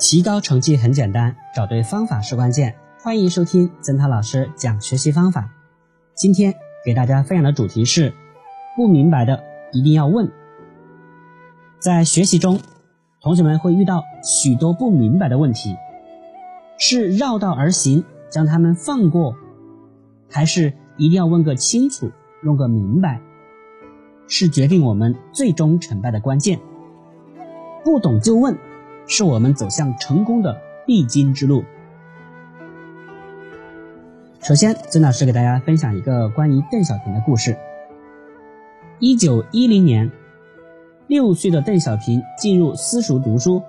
提高成绩很简单，找对方法是关键。欢迎收听曾涛老师讲学习方法。今天给大家分享的主题是：不明白的一定要问。在学习中，同学们会遇到许多不明白的问题，是绕道而行，将他们放过，还是一定要问个清楚，弄个明白，是决定我们最终成败的关键。不懂就问。是我们走向成功的必经之路。首先，曾老师给大家分享一个关于邓小平的故事。一九一零年，六岁的邓小平进入私塾读书。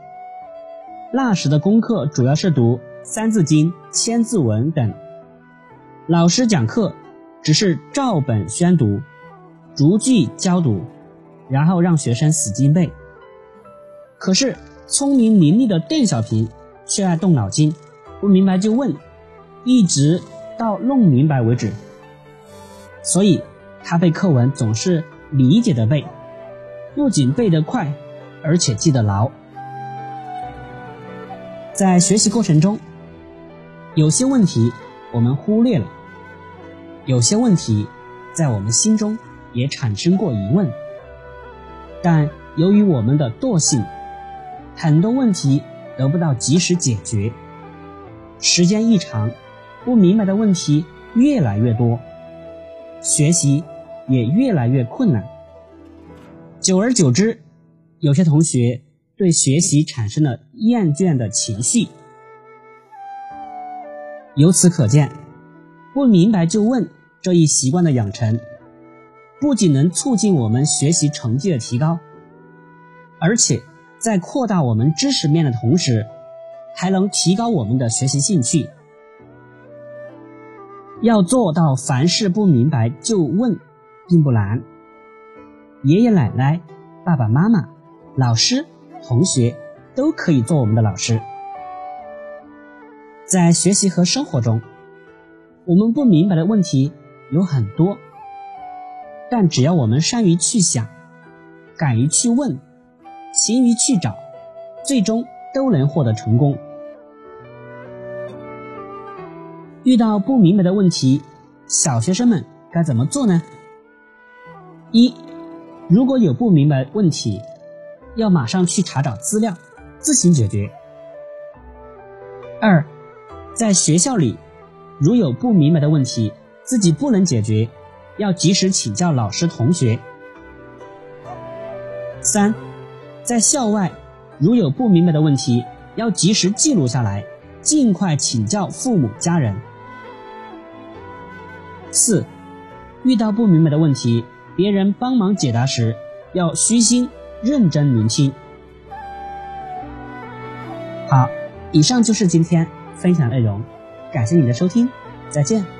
那时的功课主要是读《三字经》《千字文》等，老师讲课只是照本宣读，逐句教读，然后让学生死记背。可是。聪明伶俐的邓小平却爱动脑筋，不明白就问，一直到弄明白为止。所以，他背课文总是理解的背，不仅背得快，而且记得牢。在学习过程中，有些问题我们忽略了，有些问题在我们心中也产生过疑问，但由于我们的惰性。很多问题得不到及时解决，时间一长，不明白的问题越来越多，学习也越来越困难。久而久之，有些同学对学习产生了厌倦的情绪。由此可见，不明白就问这一习惯的养成，不仅能促进我们学习成绩的提高，而且。在扩大我们知识面的同时，还能提高我们的学习兴趣。要做到凡事不明白就问，并不难。爷爷奶奶、爸爸妈妈、老师、同学都可以做我们的老师。在学习和生活中，我们不明白的问题有很多，但只要我们善于去想，敢于去问。勤于去找，最终都能获得成功。遇到不明白的问题，小学生们该怎么做呢？一，如果有不明白问题，要马上去查找资料，自行解决。二，在学校里，如有不明白的问题，自己不能解决，要及时请教老师同学。三。在校外，如有不明白的问题，要及时记录下来，尽快请教父母家人。四，遇到不明白的问题，别人帮忙解答时，要虚心认真聆听。好，以上就是今天分享内容，感谢你的收听，再见。